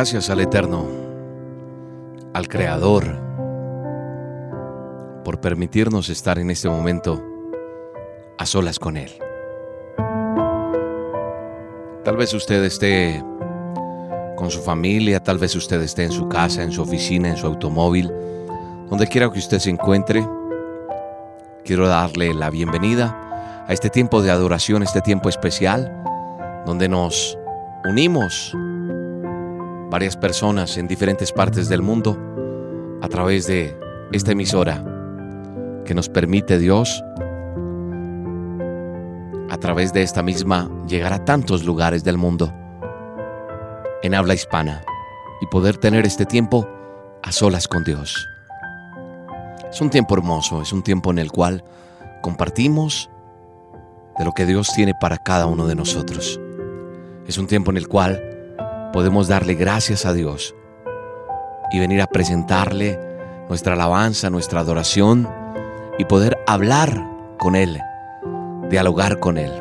Gracias al Eterno, al Creador, por permitirnos estar en este momento a solas con Él. Tal vez usted esté con su familia, tal vez usted esté en su casa, en su oficina, en su automóvil, donde quiera que usted se encuentre quiero darle la bienvenida a este tiempo de adoración, este tiempo especial, donde nos unimos varias personas en diferentes partes del mundo a través de esta emisora que nos permite Dios a través de esta misma llegar a tantos lugares del mundo en habla hispana y poder tener este tiempo a solas con Dios. Es un tiempo hermoso, es un tiempo en el cual compartimos de lo que Dios tiene para cada uno de nosotros. Es un tiempo en el cual podemos darle gracias a Dios y venir a presentarle nuestra alabanza, nuestra adoración y poder hablar con Él, dialogar con Él.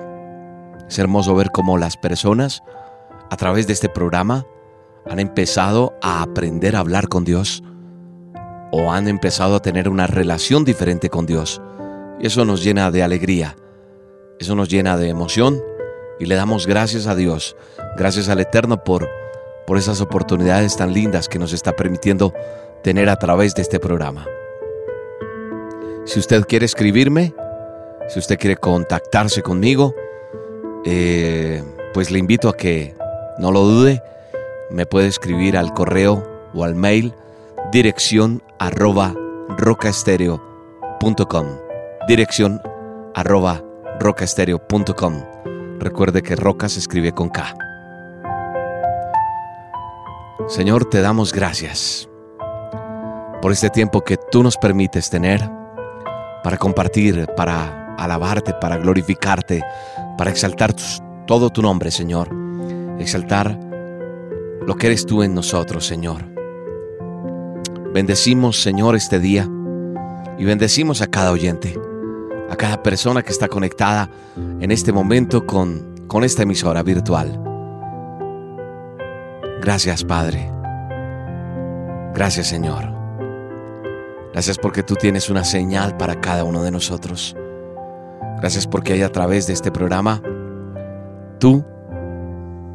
Es hermoso ver cómo las personas a través de este programa han empezado a aprender a hablar con Dios o han empezado a tener una relación diferente con Dios. Y eso nos llena de alegría, eso nos llena de emoción y le damos gracias a Dios, gracias al Eterno por, por esas oportunidades tan lindas que nos está permitiendo tener a través de este programa. Si usted quiere escribirme, si usted quiere contactarse conmigo, eh, pues le invito a que no lo dude, me puede escribir al correo o al mail dirección arroba rocaestereo.com. Dirección arroba rocaestereo.com. Recuerde que roca se escribe con K. Señor, te damos gracias por este tiempo que tú nos permites tener para compartir, para alabarte, para glorificarte, para exaltar todo tu nombre, Señor. Exaltar lo que eres tú en nosotros, Señor. Bendecimos, Señor, este día y bendecimos a cada oyente, a cada persona que está conectada en este momento con, con esta emisora virtual. Gracias, Padre. Gracias, Señor. Gracias porque tú tienes una señal para cada uno de nosotros. Gracias porque hay a través de este programa, tú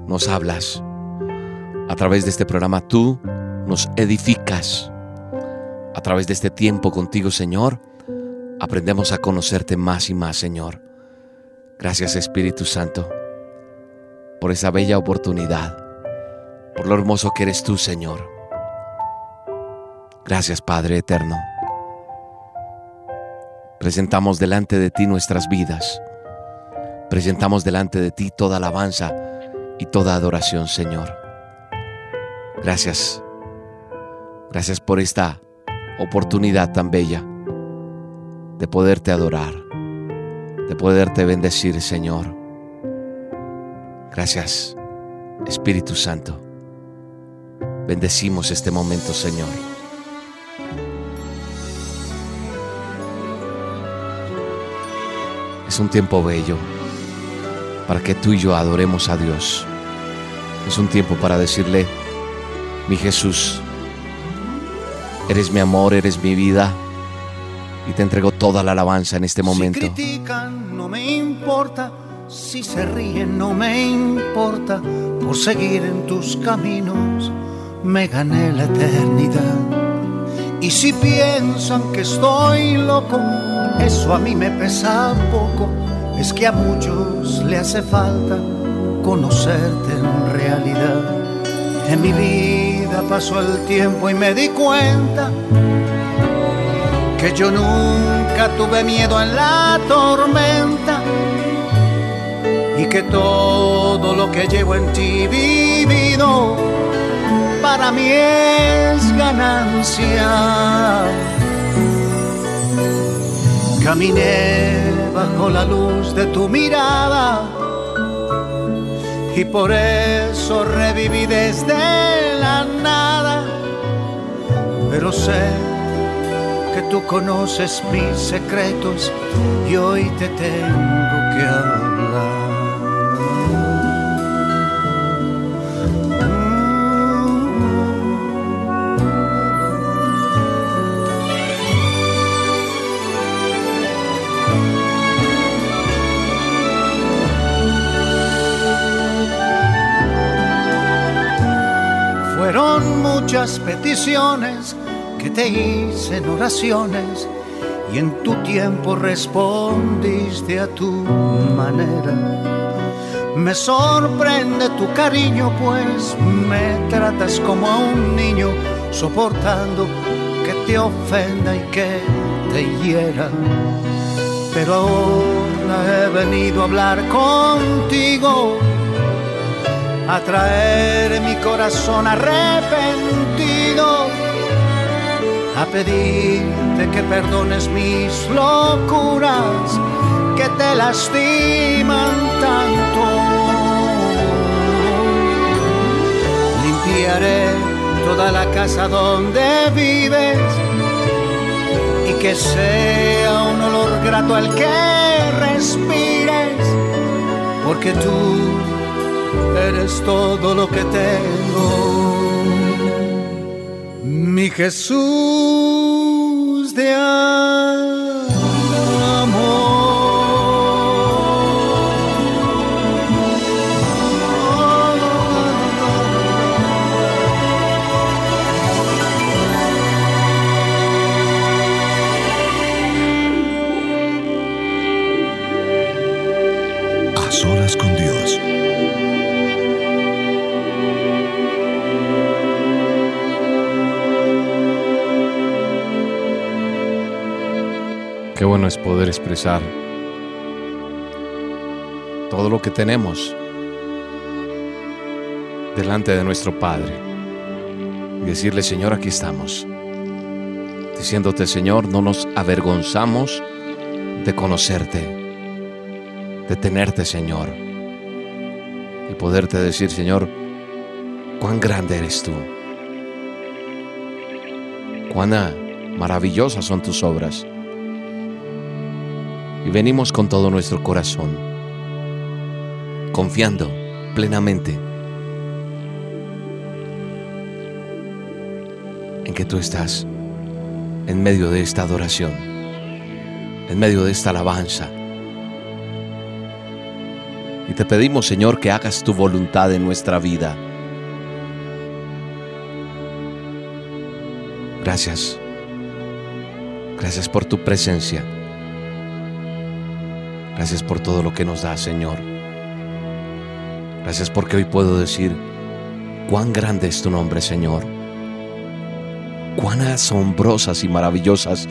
nos hablas. A través de este programa tú nos edificas. A través de este tiempo contigo, Señor, aprendemos a conocerte más y más, Señor. Gracias, Espíritu Santo, por esa bella oportunidad, por lo hermoso que eres tú, Señor. Gracias, Padre Eterno. Presentamos delante de ti nuestras vidas. Presentamos delante de ti toda alabanza y toda adoración, Señor. Gracias. Gracias por esta oportunidad tan bella de poderte adorar, de poderte bendecir, Señor. Gracias, Espíritu Santo. Bendecimos este momento, Señor. Es un tiempo bello para que tú y yo adoremos a Dios. Es un tiempo para decirle, mi Jesús, Eres mi amor, eres mi vida. Y te entrego toda la alabanza en este momento. Si critican, no me importa. Si se ríen, no me importa. Por seguir en tus caminos, me gané la eternidad. Y si piensan que estoy loco, eso a mí me pesa poco. es que a muchos le hace falta conocerte en realidad. En mi vida pasó el tiempo y me di cuenta que yo nunca tuve miedo en la tormenta y que todo lo que llevo en ti vivido para mí es ganancia. Caminé bajo la luz de tu mirada y por eso reviví desde la nada. Pero sé que tú conoces mis secretos y hoy te tengo que hablar. Muchas peticiones que te hice en oraciones y en tu tiempo respondiste a tu manera. Me sorprende tu cariño, pues me tratas como a un niño, soportando que te ofenda y que te hiera. Pero ahora he venido a hablar contigo a traer mi corazón arrepentido, a pedirte que perdones mis locuras que te lastiman tanto. Limpiaré toda la casa donde vives y que sea un olor grato al que respires, porque tú eres todo lo que tengo. Mi Jesús de Qué bueno es poder expresar todo lo que tenemos delante de nuestro Padre y decirle, Señor, aquí estamos. Diciéndote, Señor, no nos avergonzamos de conocerte, de tenerte, Señor. Y poderte decir, Señor, cuán grande eres tú. Cuán maravillosas son tus obras y venimos con todo nuestro corazón, confiando plenamente en que tú estás en medio de esta adoración, en medio de esta alabanza. Y te pedimos, Señor, que hagas tu voluntad en nuestra vida. Gracias. Gracias por tu presencia. Gracias por todo lo que nos da, Señor. Gracias porque hoy puedo decir cuán grande es tu nombre, Señor. Cuán asombrosas y maravillosas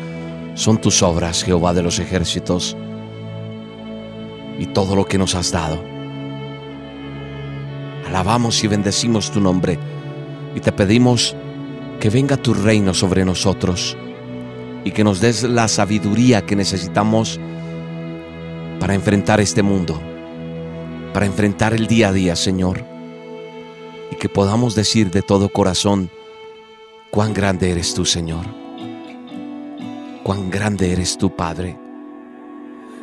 son tus obras, Jehová de los ejércitos, y todo lo que nos has dado. Alabamos y bendecimos tu nombre y te pedimos que venga tu reino sobre nosotros y que nos des la sabiduría que necesitamos para enfrentar este mundo, para enfrentar el día a día, Señor, y que podamos decir de todo corazón, cuán grande eres tú, Señor, cuán grande eres tú, Padre.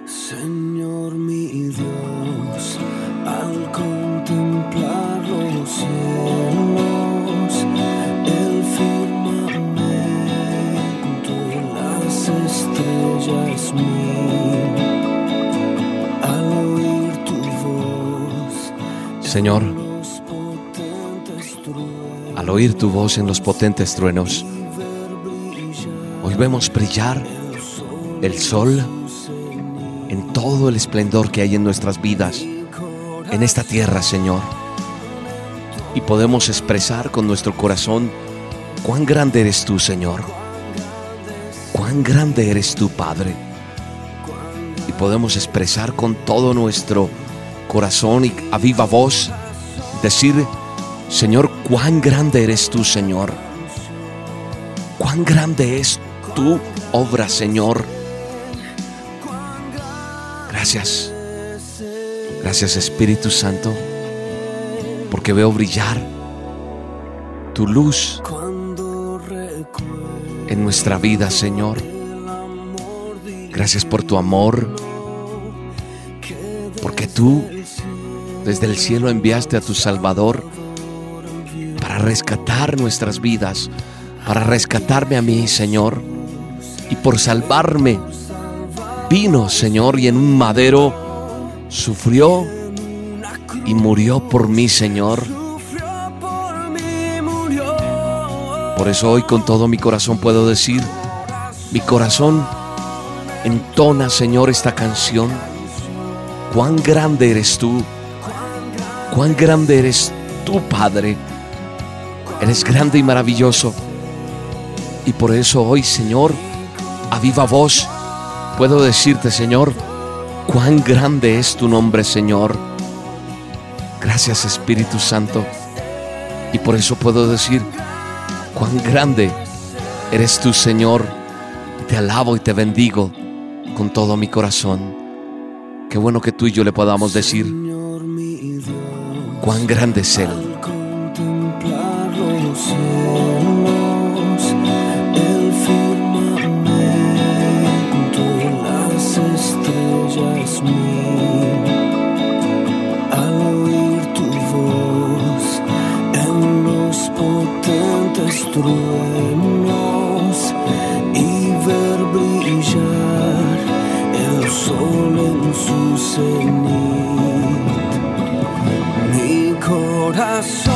Señor Señor, al oír tu voz en los potentes truenos, hoy vemos brillar el sol en todo el esplendor que hay en nuestras vidas, en esta tierra, Señor. Y podemos expresar con nuestro corazón cuán grande eres tú, Señor. Cuán grande eres tú, Padre. Y podemos expresar con todo nuestro corazón y a viva voz, decir, Señor, cuán grande eres tú, Señor. Cuán grande es tu obra, Señor. Gracias. Gracias Espíritu Santo, porque veo brillar tu luz en nuestra vida, Señor. Gracias por tu amor, porque tú desde el cielo enviaste a tu Salvador para rescatar nuestras vidas, para rescatarme a mí, Señor, y por salvarme. Vino, Señor, y en un madero sufrió y murió por mí, Señor. Por eso hoy con todo mi corazón puedo decir, mi corazón entona, Señor, esta canción. Cuán grande eres tú, cuán grande eres tú, Padre. Eres grande y maravilloso. Y por eso hoy, Señor, a viva voz, puedo decirte, Señor, cuán grande es tu nombre, Señor. Gracias, Espíritu Santo. Y por eso puedo decir, cuán grande eres tú, Señor. Te alabo y te bendigo con todo mi corazón. Qué bueno que tú y yo le podamos decir, cuán grande es Él. y ver brillar el sol en su corazón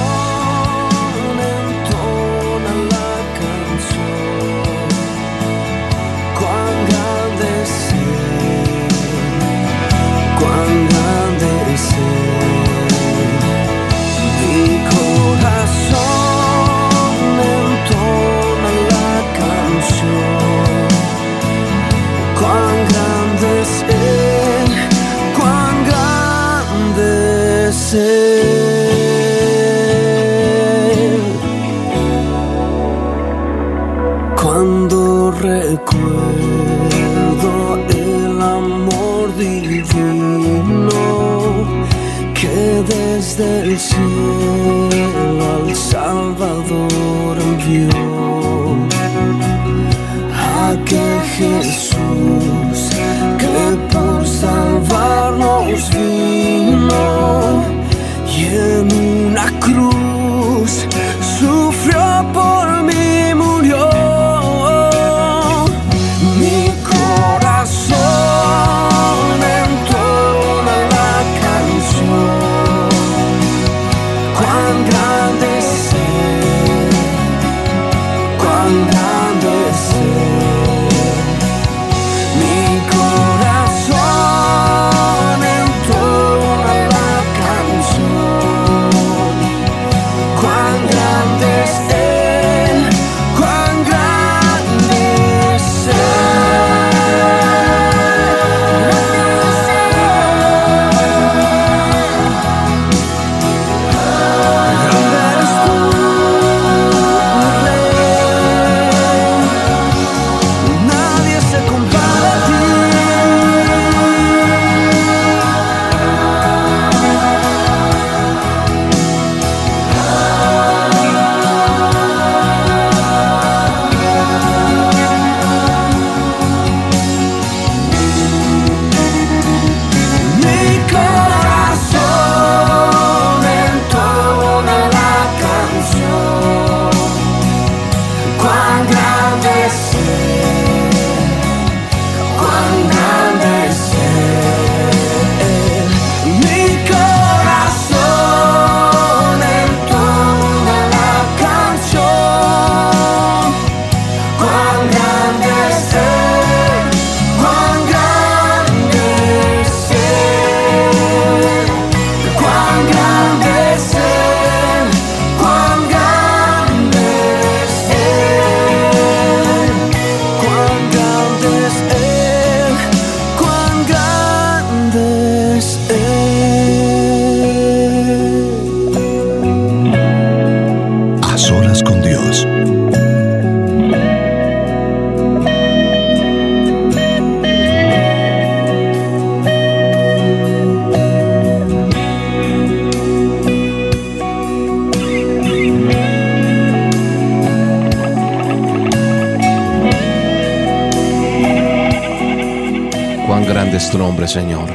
Señor.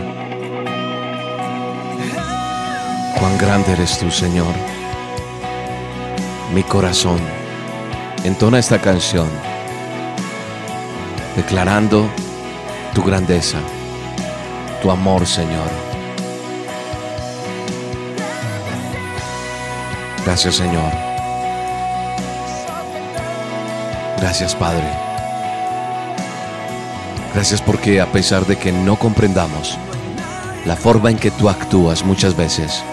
Cuán grande eres tú, Señor. Mi corazón entona esta canción declarando tu grandeza, tu amor, Señor. Gracias, Señor. Gracias, Padre. Gracias porque a pesar de que no comprendamos la forma en que tú actúas muchas veces,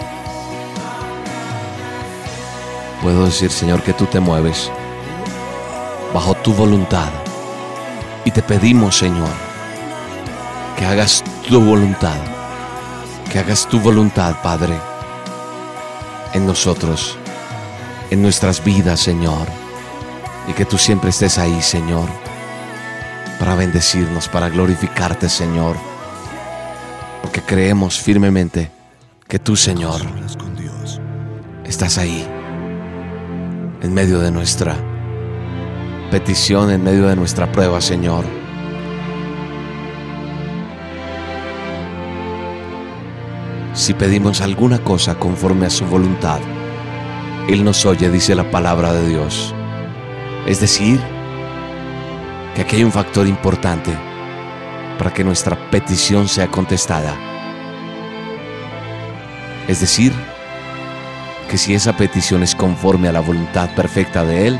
puedo decir, Señor, que tú te mueves bajo tu voluntad. Y te pedimos, Señor, que hagas tu voluntad, que hagas tu voluntad, Padre, en nosotros, en nuestras vidas, Señor, y que tú siempre estés ahí, Señor para bendecirnos, para glorificarte, Señor. Porque creemos firmemente que tú, Señor, estás ahí, en medio de nuestra petición, en medio de nuestra prueba, Señor. Si pedimos alguna cosa conforme a su voluntad, Él nos oye, dice la palabra de Dios. Es decir, que aquí hay un factor importante para que nuestra petición sea contestada. Es decir, que si esa petición es conforme a la voluntad perfecta de Él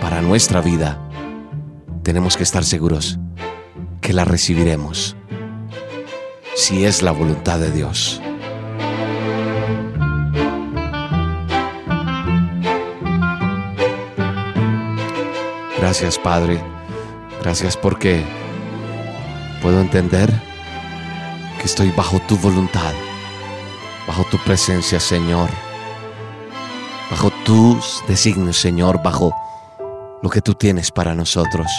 para nuestra vida, tenemos que estar seguros que la recibiremos, si es la voluntad de Dios. Gracias Padre Gracias porque puedo entender que estoy bajo tu voluntad, bajo tu presencia, Señor, bajo tus designios, Señor, bajo lo que tú tienes para nosotros.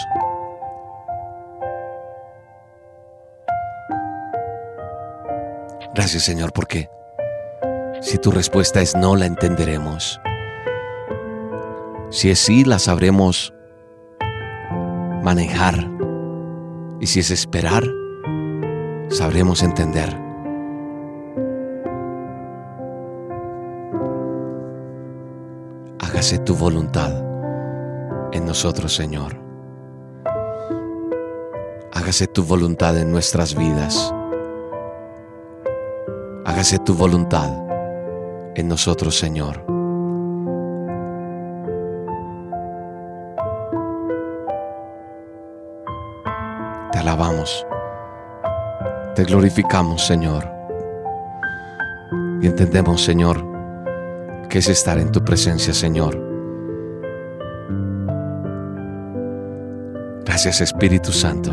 Gracias, Señor, porque si tu respuesta es no, la entenderemos. Si es sí, la sabremos manejar. Y si es esperar, sabremos entender. Hágase tu voluntad en nosotros, Señor. Hágase tu voluntad en nuestras vidas. Hágase tu voluntad en nosotros, Señor. Alabamos, te glorificamos, Señor. Y entendemos, Señor, que es estar en tu presencia, Señor. Gracias, Espíritu Santo.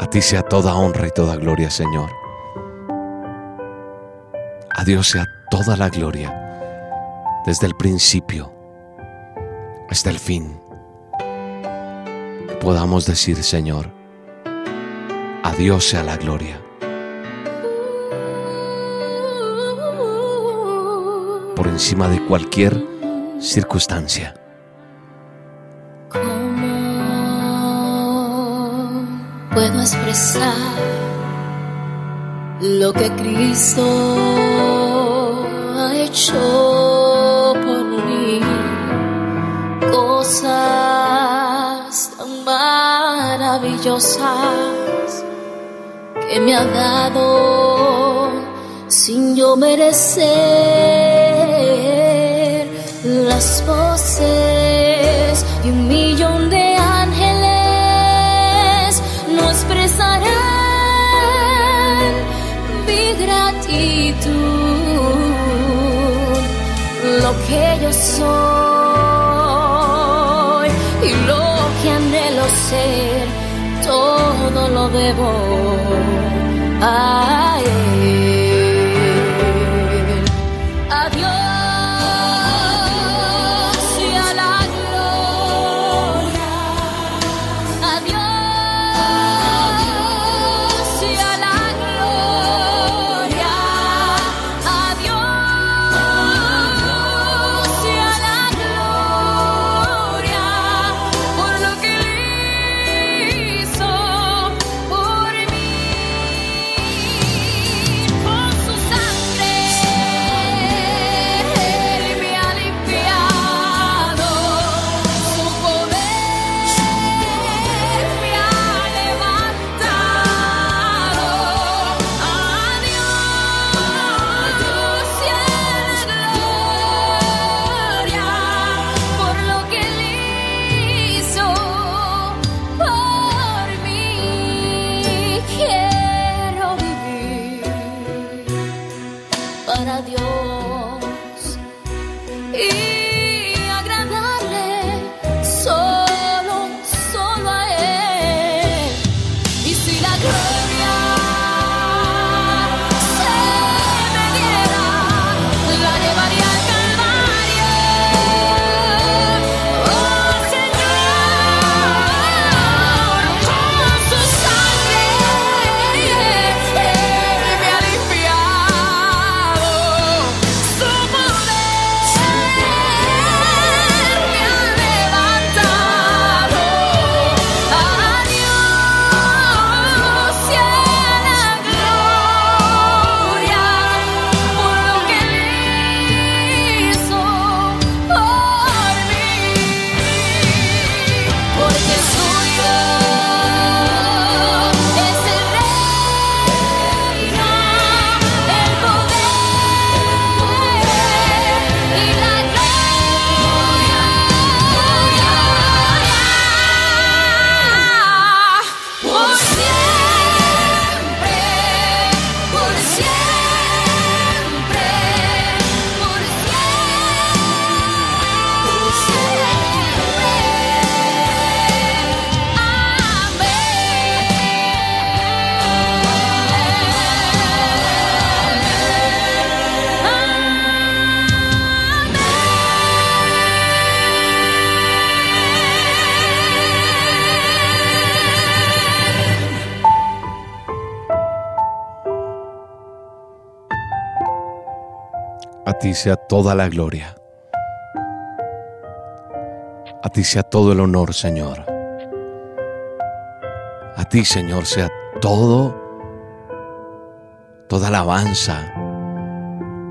A ti sea toda honra y toda gloria, Señor. A Dios sea toda la gloria desde el principio hasta el fin. podamos decir, Señor, a sea la gloria. Por encima de cualquier circunstancia. ¿Cómo puedo expresar lo que Cristo ha hecho? Cosas tan maravillosas que me ha dado sin yo merecer. Las voces y un millón de ángeles no expresarán mi gratitud. Lo que yo soy ser, todo lo debo a ti sea toda la gloria. A ti sea todo el honor, Señor. A ti, Señor, sea todo, toda alabanza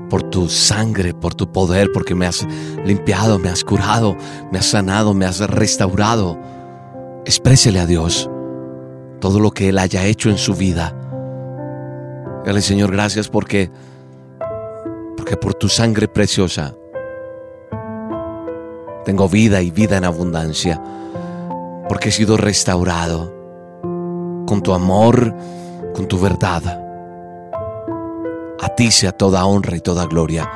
por tu sangre, por tu poder, porque me has limpiado, me has curado, me has sanado, me has restaurado. Exprésele a Dios todo lo que Él haya hecho en su vida. Dale, Señor, gracias porque, porque por tu sangre preciosa tengo vida y vida en abundancia, porque he sido restaurado con tu amor, con tu verdad. A ti sea toda honra y toda gloria.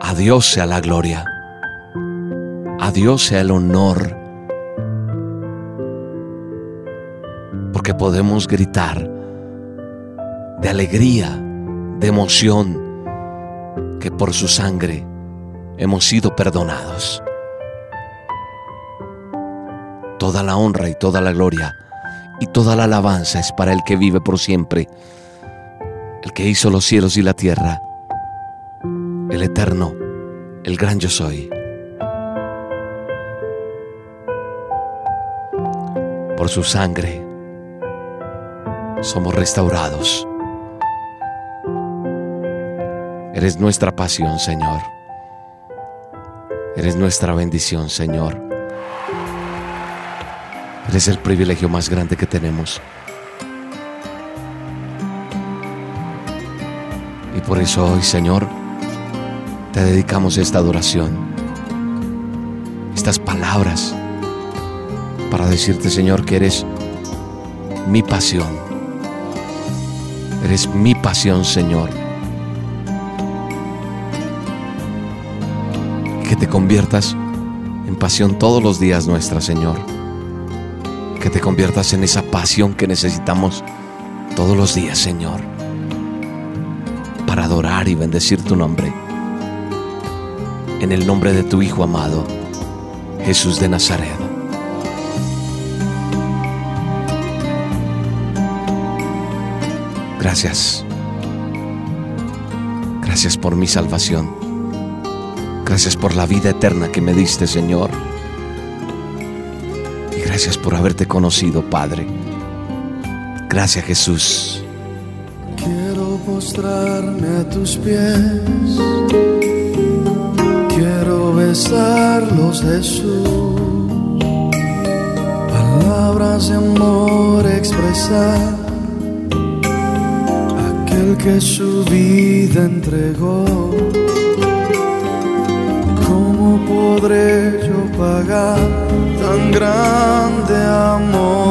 A Dios sea la gloria. A Dios sea el honor. Porque podemos gritar de alegría, de emoción, que por su sangre hemos sido perdonados. Toda la honra y toda la gloria y toda la alabanza es para el que vive por siempre, el que hizo los cielos y la tierra, el eterno, el gran yo soy. Por su sangre somos restaurados. Eres nuestra pasión, Señor. Eres nuestra bendición, Señor. Eres el privilegio más grande que tenemos. Y por eso hoy, Señor, te dedicamos esta adoración, estas palabras, para decirte, Señor, que eres mi pasión. Eres mi pasión, Señor. Te conviertas en pasión todos los días nuestra, Señor que te conviertas en esa pasión que necesitamos todos los días, Señor, para adorar y bendecir tu nombre. En el nombre de tu Hijo amado, Jesús de Nazaret. Gracias. Gracias por mi salvación. Gracias por la vida eterna que me diste, Señor. Gracias por haberte conocido, Padre. Gracias, Jesús. Quiero postrarme a tus pies. Quiero besarlos, Jesús. Palabras de amor expresar. Aquel que su vida entregó. ¿Cómo podré yo pagar tan grande amor?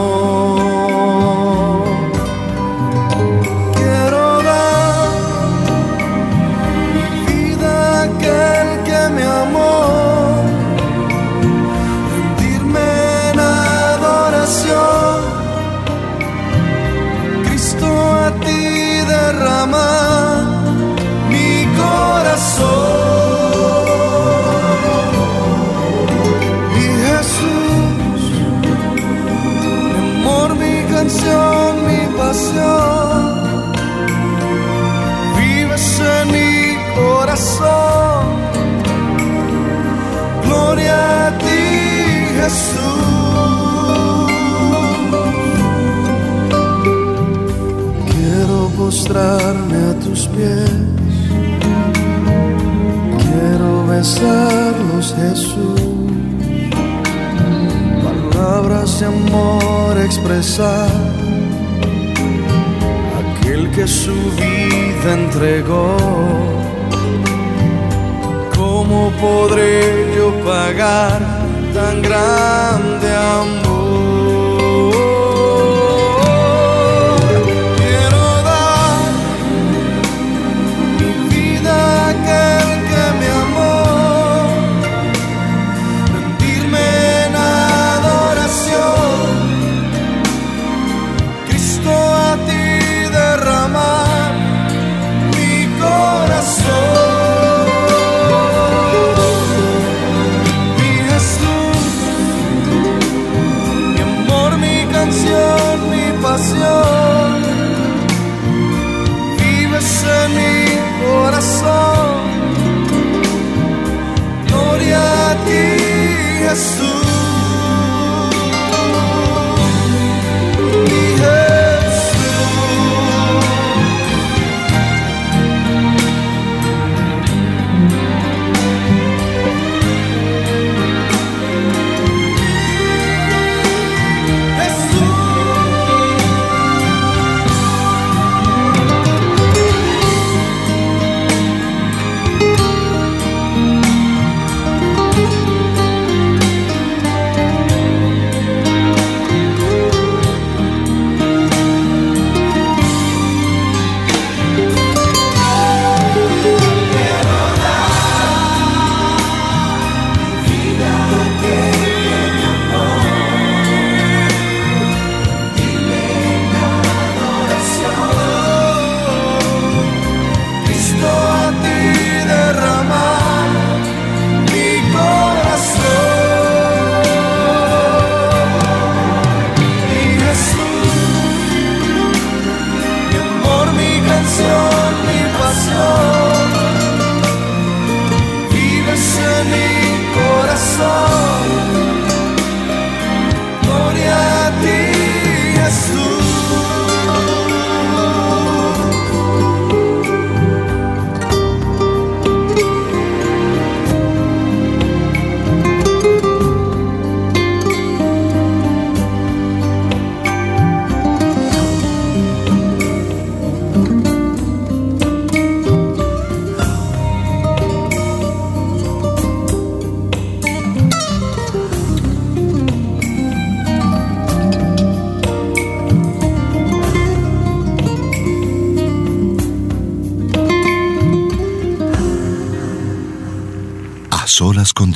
Mi pasión, vives en mi corazón. Gloria a ti, Jesús. Quiero postrarme a tus pies. Quiero besarlos, Jesús. Palabras de amor expresar. Aquel que su vida entregó. ¿Cómo podré yo pagar tan grande amor?